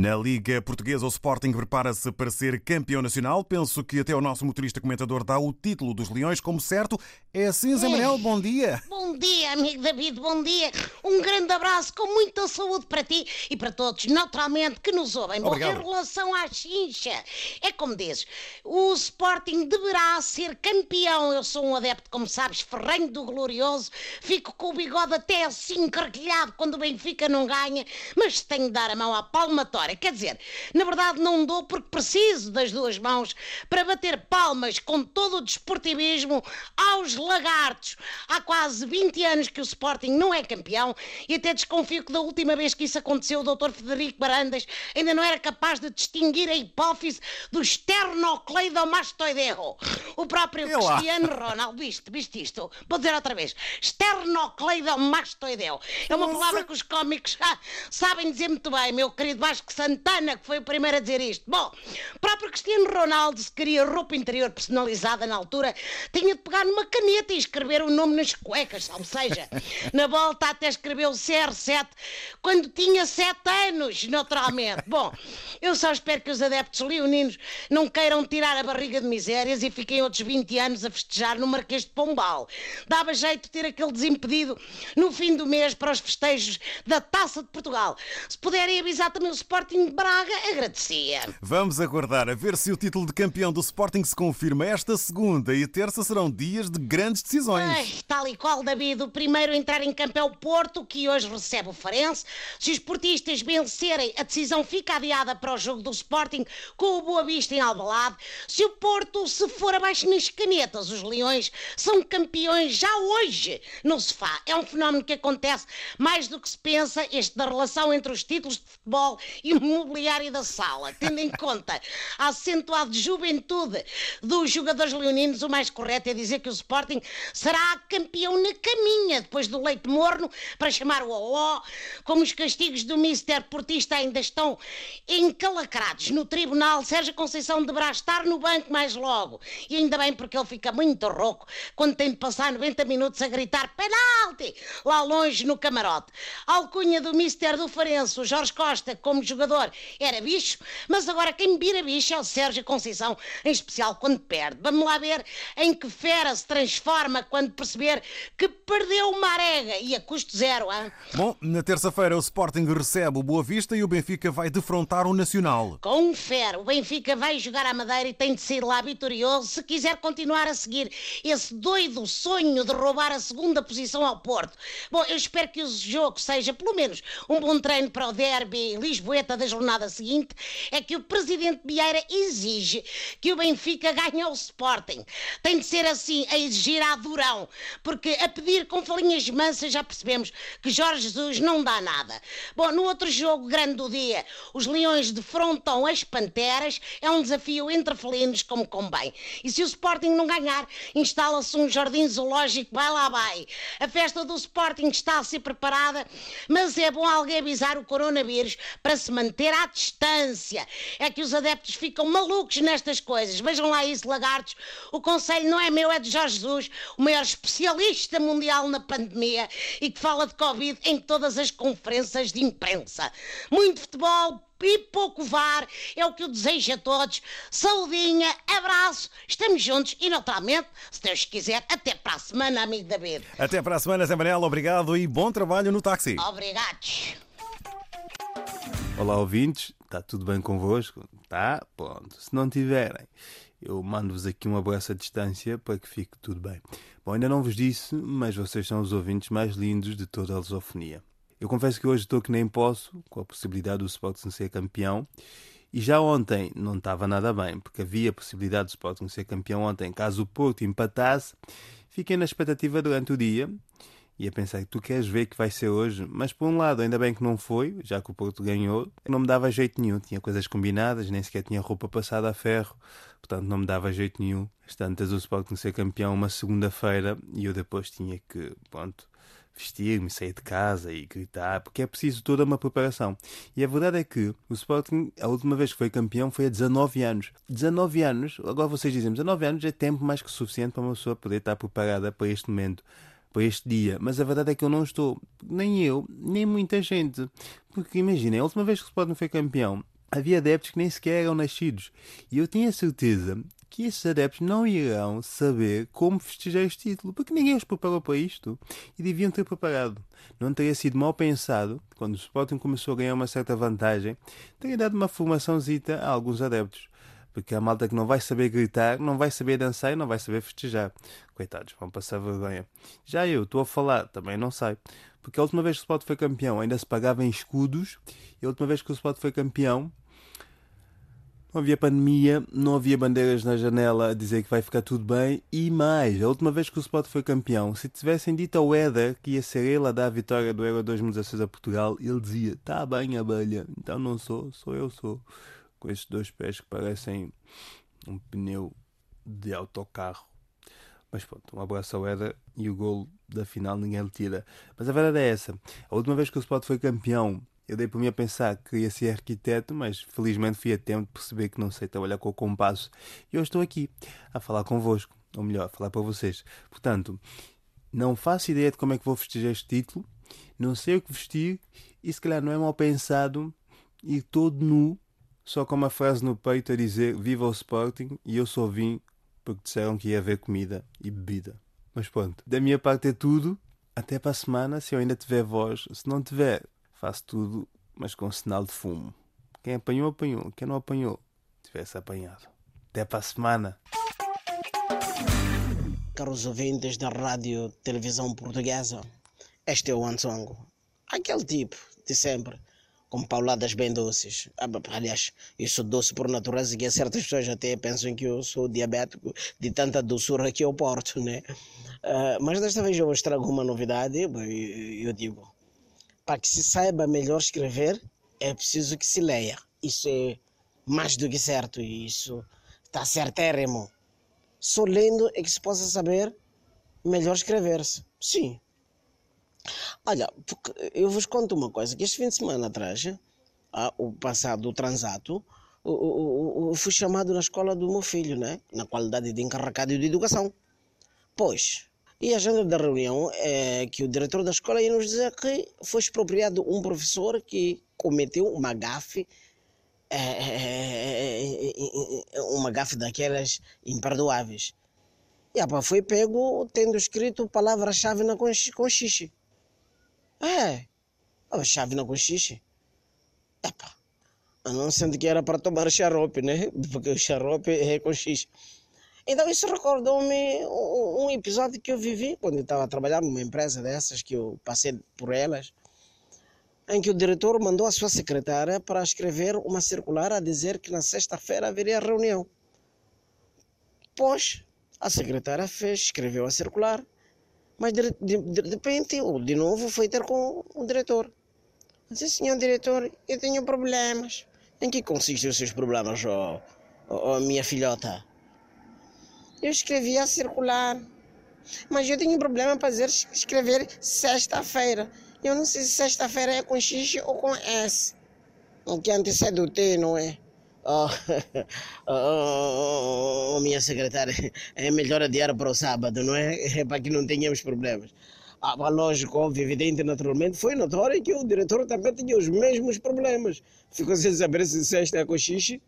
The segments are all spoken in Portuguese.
Na Liga Portuguesa, o Sporting prepara-se para ser campeão nacional. Penso que até o nosso motorista comentador dá o título dos Leões como certo. É assim, Zé Manel, bom dia. Bom dia, amigo David, bom dia. Um grande abraço com muita saúde para ti e para todos, naturalmente, que nos ouvem. Bom, em relação à chincha, é como dizes, o Sporting deverá ser campeão. Eu sou um adepto, como sabes, ferrenho do glorioso. Fico com o bigode até assim carquilhado quando o Benfica não ganha, mas tenho de dar a mão à palmatória. Quer dizer, na verdade não dou porque preciso das duas mãos para bater palmas com todo o desportivismo aos lagartos. Há quase 20 anos que o Sporting não é campeão e até desconfio que da última vez que isso aconteceu o Dr. Federico Barandas ainda não era capaz de distinguir a hipófise do esternocleidomastoideo. O próprio lá. Cristiano Ronaldo, viste, viste isto? Vou dizer outra vez. Esternocleidomastoideo. É uma palavra que os cómicos ah, sabem dizer muito bem, meu querido Vasco Santana, que foi o primeiro a dizer isto. Bom, próprio Cristiano Ronaldo, se queria roupa interior personalizada na altura, tinha de pegar numa caneta e escrever o nome nas cuecas, ou seja, na volta até escreveu CR7 quando tinha 7 anos, naturalmente. Bom, eu só espero que os adeptos leoninos não queiram tirar a barriga de misérias e fiquem outros 20 anos a festejar no Marquês de Pombal. Dava jeito de ter aquele desimpedido no fim do mês para os festejos da Taça de Portugal. Se puderem avisar também o Sporting de Braga, agradecia. Vamos aguardar a ver se o título de campeão do Sporting se confirma. Esta segunda e terça serão dias de grandes decisões. Ai, tal e qual, David, o primeiro a entrar em campo é o Porto, que hoje recebe o Farense. Se os portistas vencerem, a decisão fica adiada para o jogo do Sporting com o Boa Vista em Alvalade. Se o Porto se for abaixo nas canetas, os Leões são campeões já hoje no sofá. É um fenómeno que acontece mais do que se pensa, este da relação entre os títulos de futebol e o mobiliário da sala. Tendo em conta a acentuada juventude dos jogadores leoninos, o mais correto é dizer que o Sporting será campeão na caminha, depois do leite morno, para chamar o OO, como os castigos do Mister Portista ainda estão encalacrados no tribunal, Sérgio Conceição deverá estar no banco mais logo. E ainda bem porque ele fica muito rouco quando tem de passar 90 minutos a gritar penalti lá longe no camarote. A alcunha do Mister do Farense, Jorge Costa, como jogador, era bicho, mas agora quem vira bicho é o Sérgio Conceição, em especial quando perde. Vamos lá ver em que fera se transforma quando perceber que perdeu uma arega e a custo zero, hein? Bom, na terça-feira o Sporting recebe o Boa Vista e o Benfica vai defrontar o Nacional. Confere, o Benfica vai jogar à Madeira e tem de sair lá vitorioso se quiser continuar a seguir esse doido sonho de roubar a segunda posição ao Porto. Bom, eu espero que o jogo seja pelo menos um bom treino para o derby Lisboeta da jornada seguinte. É que o presidente Vieira exige que o Benfica ganhe ao Sporting. Tem de ser assim, a exigir a durão, porque a pedir com falinhas mansas já percebemos que Jorge Jesus não dá nada. Bom, no outro jogo grande do dia, os Leões defrontam as Panteras. É um desafio entre felinos como convém. E se o Sporting não ganhar, instala-se um jardim zoológico, vai lá, vai. A festa do Sporting está a ser preparada, mas é bom alguém avisar o coronavírus para se manter à distância. É que os adeptos ficam malucos nestas coisas. Vejam lá isso, lagartos. O conselho não é meu, é de Jorge Jesus, o maior especialista mundial na pandemia e que fala de Covid em todas as conferências de imprensa. Muito futebol, e pouco VAR é o que eu desejo a todos. Saudinha, abraço, estamos juntos e, naturalmente, se Deus quiser, até para a semana, amigo David. Até para a semana, Zé Manel. Obrigado e bom trabalho no táxi. Obrigados. Olá, ouvintes, está tudo bem convosco? Tá? Pronto. Se não tiverem, eu mando-vos aqui um abraço à distância para que fique tudo bem. Bom, ainda não vos disse, mas vocês são os ouvintes mais lindos de toda a lusofonia. Eu confesso que hoje estou que nem posso, com a possibilidade do Sporting ser campeão. E já ontem não estava nada bem, porque havia a possibilidade do Sporting ser campeão ontem, caso o Porto empatasse. Fiquei na expectativa durante o dia e a pensar que tu queres ver que vai ser hoje, mas por um lado, ainda bem que não foi, já que o Porto ganhou, não me dava jeito nenhum. Tinha coisas combinadas, nem sequer tinha roupa passada a ferro, portanto não me dava jeito nenhum. Tantas, o Sporting ser campeão uma segunda-feira e eu depois tinha que, pronto, vestir-me, sair de casa e gritar, porque é preciso toda uma preparação. E a verdade é que o Sporting, a última vez que foi campeão foi há 19 anos. 19 anos, agora vocês dizem, 19 anos é tempo mais que suficiente para uma pessoa poder estar preparada para este momento. para este dia, mas a verdade é que eu não estou. Nem eu, nem muita gente. Porque imaginem, a última vez que o Sporting foi campeão, havia adeptos que nem sequer eram nascidos. E eu tinha certeza que esses adeptos não irão saber como festejar este título, porque ninguém os preparou para isto e deviam ter preparado. Não teria sido mal pensado, quando o Sporting começou a ganhar uma certa vantagem, teria dado uma formaçãozita a alguns adeptos. Porque a malta que não vai saber gritar, não vai saber dançar e não vai saber festejar. Coitados, vão passar vergonha. Já eu, estou a falar, também não sei. Porque a última vez que o Sport foi campeão ainda se pagava em escudos e a última vez que o Sport foi campeão não havia pandemia, não havia bandeiras na janela a dizer que vai ficar tudo bem. E mais, a última vez que o Sport foi campeão, se tivessem dito ao Éder que ia ser ele a dar a vitória do Euro 2016 a Portugal, ele dizia: Tá bem, abelha. Então não sou, sou eu, sou. Com estes dois pés que parecem um pneu de autocarro. Mas pronto, um abraço ao Éder e o gol da final ninguém lhe tira. Mas a verdade é essa: a última vez que o Sport foi campeão eu dei por mim a pensar que queria ser arquiteto, mas felizmente fui a tempo de perceber que não sei trabalhar com o compasso. E eu estou aqui a falar convosco, ou melhor, a falar para vocês. Portanto, não faço ideia de como é que vou vestir este título, não sei o que vestir, e se calhar não é mal pensado ir todo nu, só com uma frase no peito a dizer Viva o Sporting e eu só vim porque disseram que ia haver comida e bebida. Mas pronto, da minha parte é tudo. Até para a semana, se eu ainda tiver voz. Se não tiver, Faço tudo, mas com sinal de fumo. Quem apanhou, apanhou. Quem não apanhou, tivesse apanhado. Até para a semana. Caros ouvintes da rádio televisão portuguesa, este é o Ansongo. Aquele tipo de sempre, com pauladas bem doces. Ah, aliás, eu sou doce por natureza que certas pessoas até pensam que eu sou diabético de tanta doçura que eu porto, né? Uh, mas desta vez eu vos trago uma novidade, eu digo, para que se saiba melhor escrever, é preciso que se leia. Isso é mais do que certo, isso está certérrimo. Só lendo é que se possa saber melhor escrever-se. Sim. Olha, eu vos conto uma coisa, que este fim de semana atrás, ah, o passado transato, eu fui chamado na escola do meu filho, né? na qualidade de encarregado de educação. Pois, e a agenda da reunião é que o diretor da escola ia nos dizer que foi expropriado um professor que cometeu uma gafe, é, é, é, uma gafe daquelas imperdoáveis. E apa, foi pego tendo escrito palavra-chave na conchiche. É, a chave na conchiche. Epa, a não sendo que era para tomar xarope, né? Porque o xarope é conchiche. Então isso recordou-me um, episódio que eu vivi quando eu estava a trabalhar numa empresa dessas, que eu passei por elas, em que o diretor mandou a sua secretária para escrever uma circular a dizer que na sexta-feira haveria reunião. Pois, a secretária fez, escreveu a circular, mas de, de, de repente, de novo, foi ter com o diretor. Disse, senhor diretor, eu tenho problemas. Em que consistem os seus problemas, oh, oh, oh minha filhota? Eu escrevi a circular. Mas eu tenho problema para escrever sexta-feira. Eu não sei se sexta-feira é com X ou com S. O que antecede o T, não é? Oh, oh, oh, minha secretária, é melhor adiar para o sábado, não é? é para que não tenhamos problemas. Ah, lógico, óbvio, evidente, naturalmente, foi notório que o diretor também tinha os mesmos problemas. Ficou sem saber se sexta é com X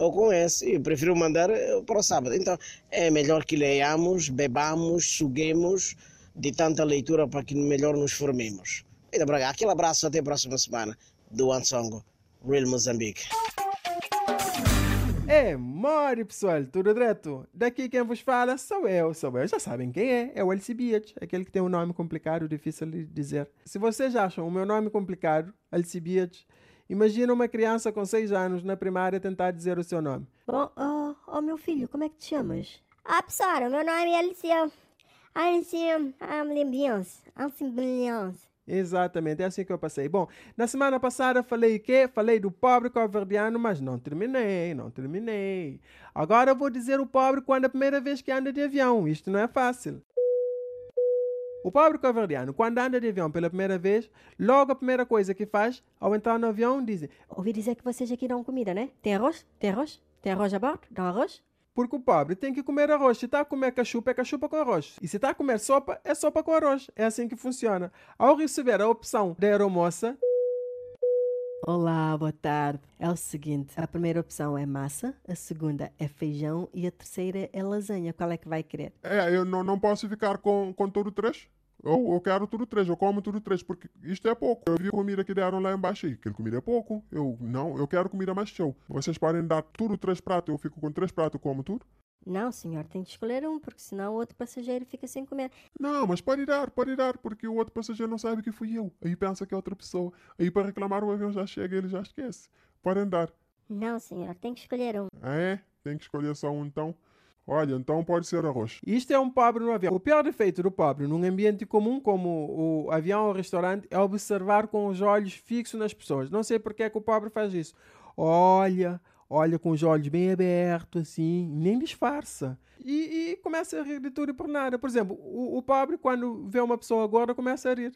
ou com esse, eu prefiro mandar eh, para o sábado. Então é melhor que leiamos, bebamos, suguemos de tanta leitura para que melhor nos formemos. Ainda Braga, aquele abraço até a próxima semana do Ansongo, Real Moçambique. É, more pessoal, tudo direto? Daqui quem vos fala sou eu, sou eu. Já sabem quem é, é o Alcibiades, aquele que tem um nome complicado, difícil de dizer. Se vocês acham o meu nome complicado, Alcibiades, Imagina uma criança com seis anos na primária tentar dizer o seu nome. Oh, oh, oh meu filho, como é que te chamas? Ah, professora, meu nome é Alicia. Alicia Amlimbians. Amlimbians. Exatamente, é assim que eu passei. Bom, na semana passada falei o quê? Falei do pobre coverdiano, mas não terminei, não terminei. Agora eu vou dizer o pobre quando é a primeira vez que anda de avião. Isto não é fácil. O pobre caverdiano, quando anda de avião pela primeira vez, logo a primeira coisa que faz, ao entrar no avião, diz: Ouvi dizer que vocês aqui dão comida, né? Tem arroz? Tem arroz? Tem arroz a bordo? Dão arroz? Porque o pobre tem que comer arroz. Se está a comer cachupa, é cachupa com arroz. E se está a comer sopa, é sopa com arroz. É assim que funciona. Ao receber a opção da aeromoça, Olá, boa tarde. É o seguinte: a primeira opção é massa, a segunda é feijão e a terceira é lasanha. Qual é que vai querer? É, eu não, não posso ficar com, com tudo três. Eu, eu quero tudo três, eu como tudo três, porque isto é pouco. Eu vi a comida que deram lá embaixo e aquele comida é pouco. Eu não, eu quero comida mais show. Vocês podem dar tudo três pratos, eu fico com três pratos, como tudo. Não, senhor, tem de escolher um, porque senão o outro passageiro fica sem comer. Não, mas pode dar, pode dar, porque o outro passageiro não sabe que fui eu. Aí pensa que é outra pessoa. Aí para reclamar o avião já chega e ele já esquece. Podem dar. Não, senhor, tem que escolher um. Ah, é? Tem que escolher só um então. Olha, então pode ser arroz. Isto é um pobre no avião. O pior defeito do pobre num ambiente comum como o avião ou o restaurante é observar com os olhos fixos nas pessoas. Não sei porque é que o pobre faz isso. Olha, olha com os olhos bem abertos, assim, nem disfarça. E, e começa a rir de tudo e por nada. Por exemplo, o, o pobre, quando vê uma pessoa gorda, começa a rir.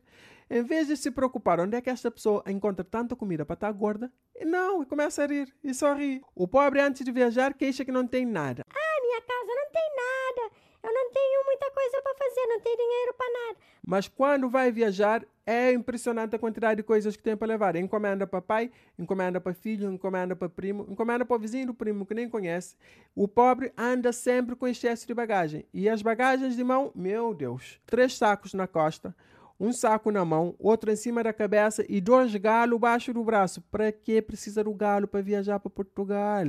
Em vez de se preocupar onde é que esta pessoa encontra tanta comida para estar gorda, não, começa a rir e só ri. O pobre, antes de viajar, queixa que não tem nada. Ah, minha casa não tem nada. Eu não tenho muita coisa para fazer, não tenho dinheiro para nada. Mas quando vai viajar, é impressionante a quantidade de coisas que tem para levar. Encomenda para pai, encomenda para filho, encomenda para primo, encomenda para o vizinho do primo que nem conhece. O pobre anda sempre com excesso de bagagem. E as bagagens de mão, meu Deus, três sacos na costa, um saco na mão, outro em cima da cabeça e dois galos baixo do braço. Para que precisa do galo para viajar para Portugal?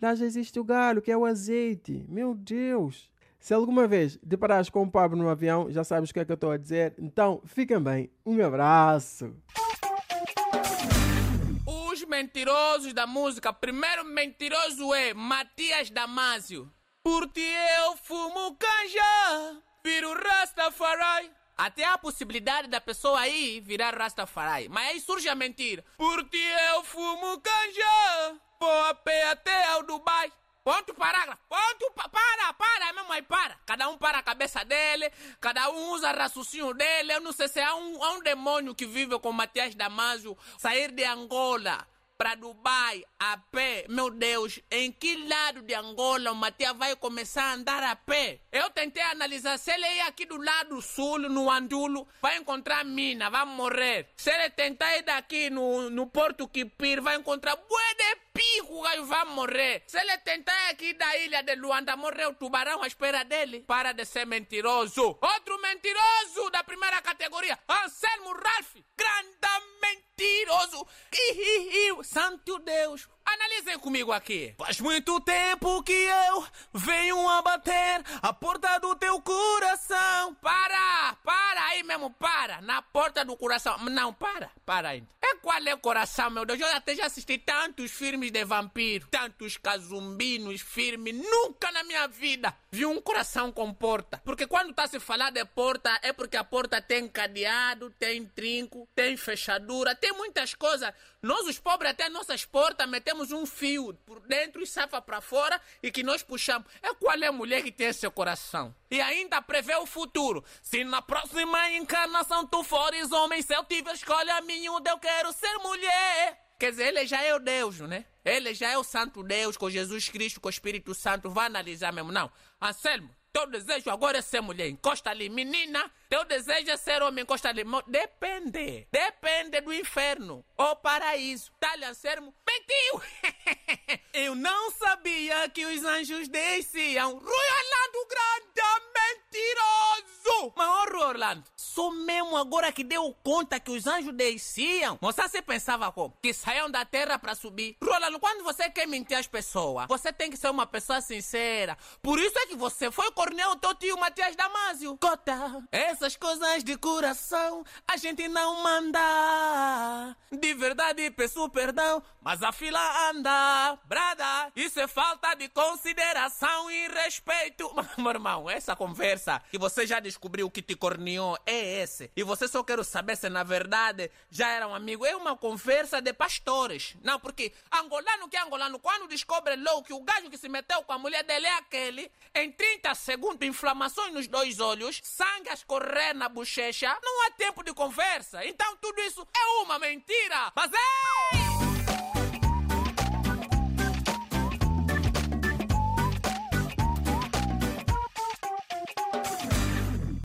Lá já existe o galo, que é o azeite. Meu Deus! Se alguma vez deparares com um pobre no avião, já sabes o que é que eu estou a dizer. Então, fiquem bem. Um abraço. Os mentirosos da música. Primeiro mentiroso é Matias Damasio. Por ti eu fumo canja, viro Rastafari. Até a possibilidade da pessoa aí virar Rastafari. Mas aí surge a mentira. Por ti eu fumo canja, vou a pé até ao Dubai. Ponto parágrafo, ponto, pa- para, para, aí, para. Cada um para a cabeça dele, cada um usa raciocínio dele. Eu não sei se há um, há um demônio que vive com Matias Damasio sair de Angola para Dubai a pé. Meu Deus, em que lado de Angola o Matias vai começar a andar a pé? Eu tentei analisar. Se ele ir aqui do lado sul, no Andulo, vai encontrar mina, vai morrer. Se ele tentar ir daqui no, no Porto Quipir, vai encontrar bué de pico, vai morrer. Se ele tentar ir aqui da ilha de Luanda, morreu o tubarão à espera dele. Para de ser mentiroso. Outro mentiroso da primeira categoria, Anselmo Ralph. Grande mentiroso. Santo Deus. Analisem comigo aqui. Faz muito tempo que eu venho a bater a porta do teu coração. Para, para aí mesmo, para. Na porta do coração. Não, para, para ainda. É qual é o coração, meu Deus? Eu até já assisti tantos filmes de vampiro, tantos casumbinos, filmes. Nunca na minha vida vi um coração com porta. Porque quando tá se falar de porta, é porque a porta tem cadeado, tem trinco, tem fechadura, tem muitas coisas. Nós, os pobres, até nossas portas, metemos um fio por dentro e safa para fora e que nós puxamos. É qual é a mulher que tem esse coração? E ainda prevê o futuro. Se na próxima encarnação tu fores homem, se eu tiver escolha miúda, eu quero ser mulher. Quer dizer, ele já é o Deus, né? Ele já é o Santo Deus, com Jesus Cristo, com o Espírito Santo. Vai analisar mesmo, não. Anselmo, teu desejo agora é ser mulher. Encosta ali, menina. Teu desejo é ser homem. Encosta ali. Depende. Depende do inferno ou paraíso. Tá, Anselmo? Mentiu! Eu não sabia que os anjos desciam. Rui Orlando Grande, mentiroso! Mas, Rui Orlando, só mesmo agora que deu conta que os anjos desciam. Moça, você pensava como? Que saiam da terra pra subir. Rui Orlando, quando você quer mentir às pessoas, você tem que ser uma pessoa sincera. Por isso é que você foi cornear o teu tio Matias Damasio. Cota, essas coisas de coração a gente não manda. De verdade peço perdão, mas a fila anda. Brada, isso é falta de consideração e respeito. Meu irmão, essa conversa que você já descobriu que te corneou é esse. E você só quer saber se na verdade já era um amigo. É uma conversa de pastores. Não, porque angolano que é angolano, quando descobre logo que o gajo que se meteu com a mulher dele é aquele, em 30 segundos, inflamações nos dois olhos, sangue a escorrer na bochecha, não há tempo de conversa. Então tudo isso é uma mentira. Mas ei!